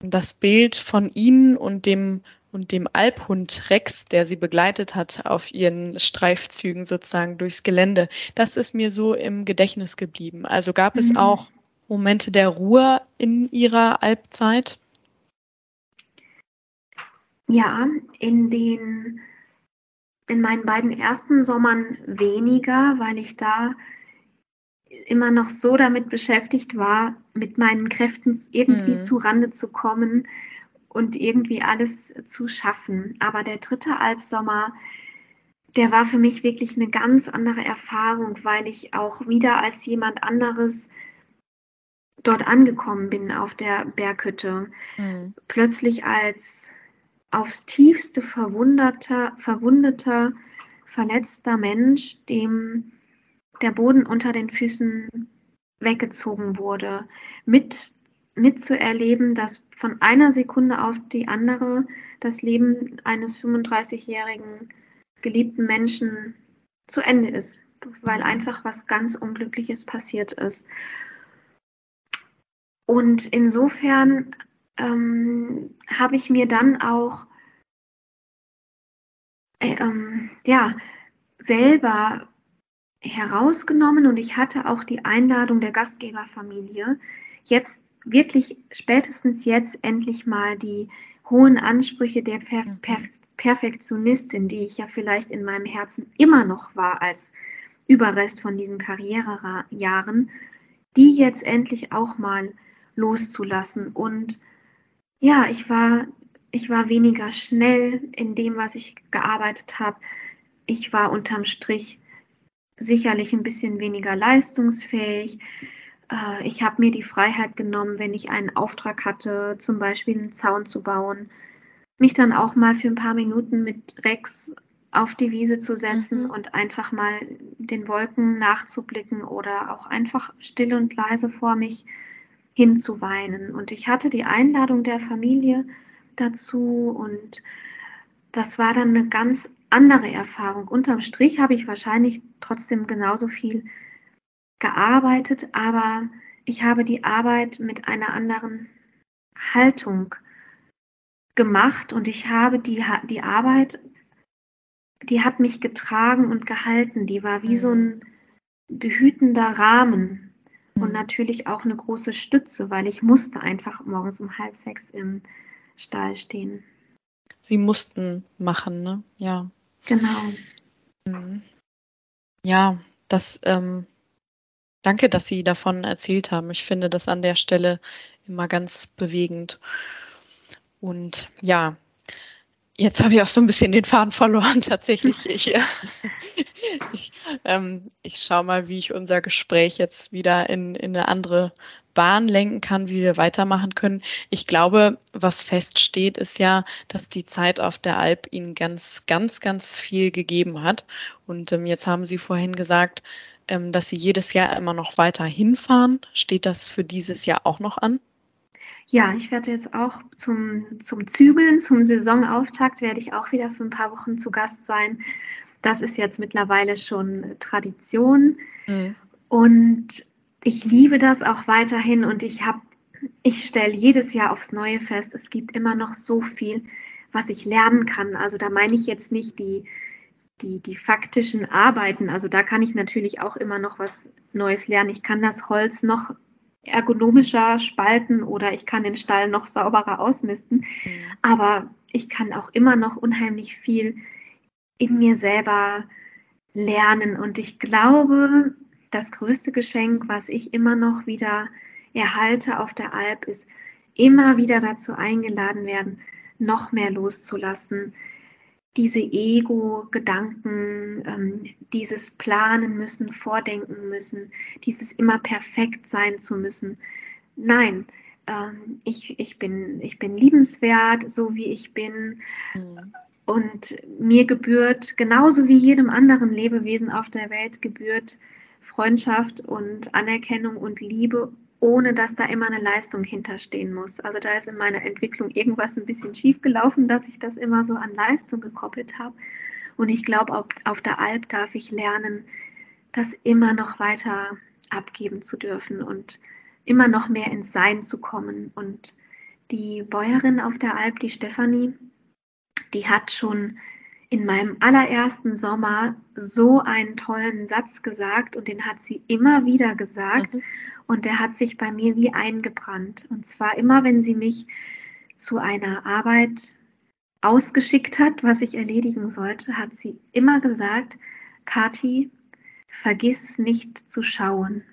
Das Bild von ihnen und dem und dem Alphund Rex, der sie begleitet hat auf ihren Streifzügen sozusagen durchs Gelände, das ist mir so im Gedächtnis geblieben. Also gab es mhm. auch Momente der Ruhe in ihrer Alpzeit? Ja, in den in meinen beiden ersten Sommern weniger, weil ich da immer noch so damit beschäftigt war, mit meinen Kräften irgendwie mhm. zu Rande zu kommen, und irgendwie alles zu schaffen. Aber der dritte Albsommer, der war für mich wirklich eine ganz andere Erfahrung, weil ich auch wieder als jemand anderes dort angekommen bin auf der Berghütte. Mhm. Plötzlich als aufs tiefste verwundeter, verwundeter, verletzter Mensch, dem der Boden unter den Füßen weggezogen wurde, mit mitzuerleben, dass von einer Sekunde auf die andere das Leben eines 35-jährigen geliebten Menschen zu Ende ist, weil einfach was ganz Unglückliches passiert ist. Und insofern ähm, habe ich mir dann auch äh, ähm, ja, selber herausgenommen und ich hatte auch die Einladung der Gastgeberfamilie, jetzt wirklich spätestens jetzt endlich mal die hohen Ansprüche der per per Perfektionistin, die ich ja vielleicht in meinem Herzen immer noch war als Überrest von diesen Karrierejahren, die jetzt endlich auch mal loszulassen. Und ja, ich war, ich war weniger schnell in dem, was ich gearbeitet habe. Ich war unterm Strich sicherlich ein bisschen weniger leistungsfähig. Äh, ich habe mir die Freiheit genommen, wenn ich einen Auftrag hatte, zum Beispiel einen Zaun zu bauen, mich dann auch mal für ein paar Minuten mit Rex auf die Wiese zu setzen mhm. und einfach mal den Wolken nachzublicken oder auch einfach still und leise vor mich hinzuweinen. Und ich hatte die Einladung der Familie dazu und das war dann eine ganz andere Erfahrung. Unterm Strich habe ich wahrscheinlich trotzdem genauso viel gearbeitet, aber ich habe die Arbeit mit einer anderen Haltung gemacht und ich habe die, die Arbeit, die hat mich getragen und gehalten. Die war wie so ein behütender Rahmen und mhm. natürlich auch eine große Stütze, weil ich musste einfach morgens um halb sechs im Stall stehen. Sie mussten machen, ne? Ja. Genau. Mhm. Ja, das ähm, Danke, dass Sie davon erzählt haben. Ich finde das an der Stelle immer ganz bewegend. Und ja, jetzt habe ich auch so ein bisschen den Faden verloren tatsächlich. Ich, ich, ähm, ich schaue mal, wie ich unser Gespräch jetzt wieder in, in eine andere Bahn lenken kann, wie wir weitermachen können. Ich glaube, was feststeht, ist ja, dass die Zeit auf der Alp Ihnen ganz, ganz, ganz viel gegeben hat. Und ähm, jetzt haben Sie vorhin gesagt, ähm, dass Sie jedes Jahr immer noch weiter hinfahren. Steht das für dieses Jahr auch noch an? Ja, ich werde jetzt auch zum, zum Zügeln, zum Saisonauftakt, werde ich auch wieder für ein paar Wochen zu Gast sein. Das ist jetzt mittlerweile schon Tradition. Mhm. Und ich liebe das auch weiterhin und ich habe, ich stelle jedes Jahr aufs Neue fest, es gibt immer noch so viel, was ich lernen kann. Also da meine ich jetzt nicht die, die, die faktischen Arbeiten. Also da kann ich natürlich auch immer noch was Neues lernen. Ich kann das Holz noch ergonomischer spalten oder ich kann den Stall noch sauberer ausmisten. Mhm. Aber ich kann auch immer noch unheimlich viel in mir selber lernen. Und ich glaube, das größte Geschenk, was ich immer noch wieder erhalte auf der Alp, ist immer wieder dazu eingeladen werden, noch mehr loszulassen. Diese Ego-Gedanken, ähm, dieses Planen müssen, vordenken müssen, dieses immer perfekt sein zu müssen. Nein, ähm, ich, ich, bin, ich bin liebenswert, so wie ich bin. Mhm. Und mir gebührt, genauso wie jedem anderen Lebewesen auf der Welt, gebührt Freundschaft und Anerkennung und Liebe, ohne dass da immer eine Leistung hinterstehen muss. Also da ist in meiner Entwicklung irgendwas ein bisschen schief gelaufen, dass ich das immer so an Leistung gekoppelt habe. Und ich glaube, auf, der Alp darf ich lernen, das immer noch weiter abgeben zu dürfen und immer noch mehr ins Sein zu kommen. Und die Bäuerin auf der Alp, die Stefanie, die hat schon in meinem allerersten Sommer so einen tollen Satz gesagt und den hat sie immer wieder gesagt mhm. und der hat sich bei mir wie eingebrannt. Und zwar immer, wenn sie mich zu einer Arbeit ausgeschickt hat, was ich erledigen sollte, hat sie immer gesagt, Kathi, vergiss nicht zu schauen.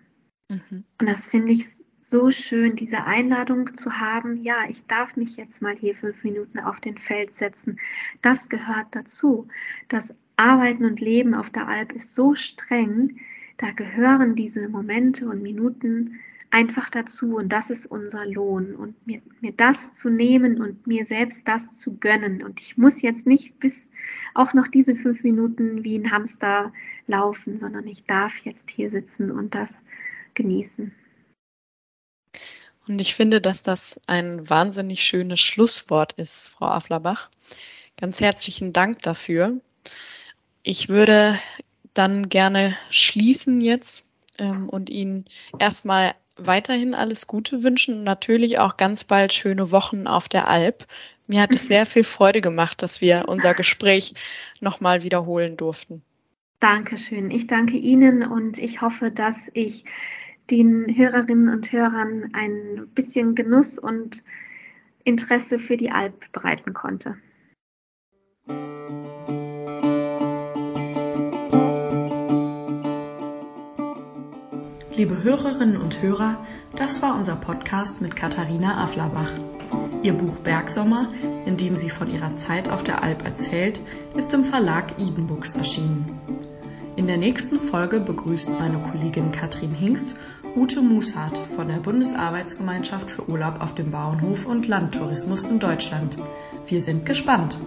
Mhm. Und das finde ich so schön, diese Einladung zu haben, ja, ich darf mich jetzt mal hier fünf Minuten auf den Feld setzen. Das gehört dazu. Das Arbeiten und Leben auf der Alp ist so streng, da gehören diese Momente und Minuten einfach dazu und das ist unser Lohn und mir, mir das zu nehmen und mir selbst das zu gönnen und ich muss jetzt nicht bis auch noch diese fünf Minuten wie ein Hamster laufen, sondern ich darf jetzt hier sitzen und das genießen. Und ich finde, dass das ein wahnsinnig schönes Schlusswort ist, Frau Afflerbach. Ganz herzlichen Dank dafür. Ich würde dann gerne schließen jetzt ähm, und Ihnen erstmal weiterhin alles Gute wünschen und natürlich auch ganz bald schöne Wochen auf der Alp. Mir hat es sehr viel Freude gemacht, dass wir unser Gespräch nochmal wiederholen durften. Dankeschön. Ich danke Ihnen und ich hoffe, dass ich den Hörerinnen und Hörern ein bisschen Genuss und Interesse für die Alp bereiten konnte. Liebe Hörerinnen und Hörer, das war unser Podcast mit Katharina Afflerbach. Ihr Buch Bergsommer, in dem sie von ihrer Zeit auf der Alp erzählt, ist im Verlag Eden Books erschienen. In der nächsten Folge begrüßt meine Kollegin Katrin Hingst Ute Mushardt von der Bundesarbeitsgemeinschaft für Urlaub auf dem Bauernhof und Landtourismus in Deutschland. Wir sind gespannt.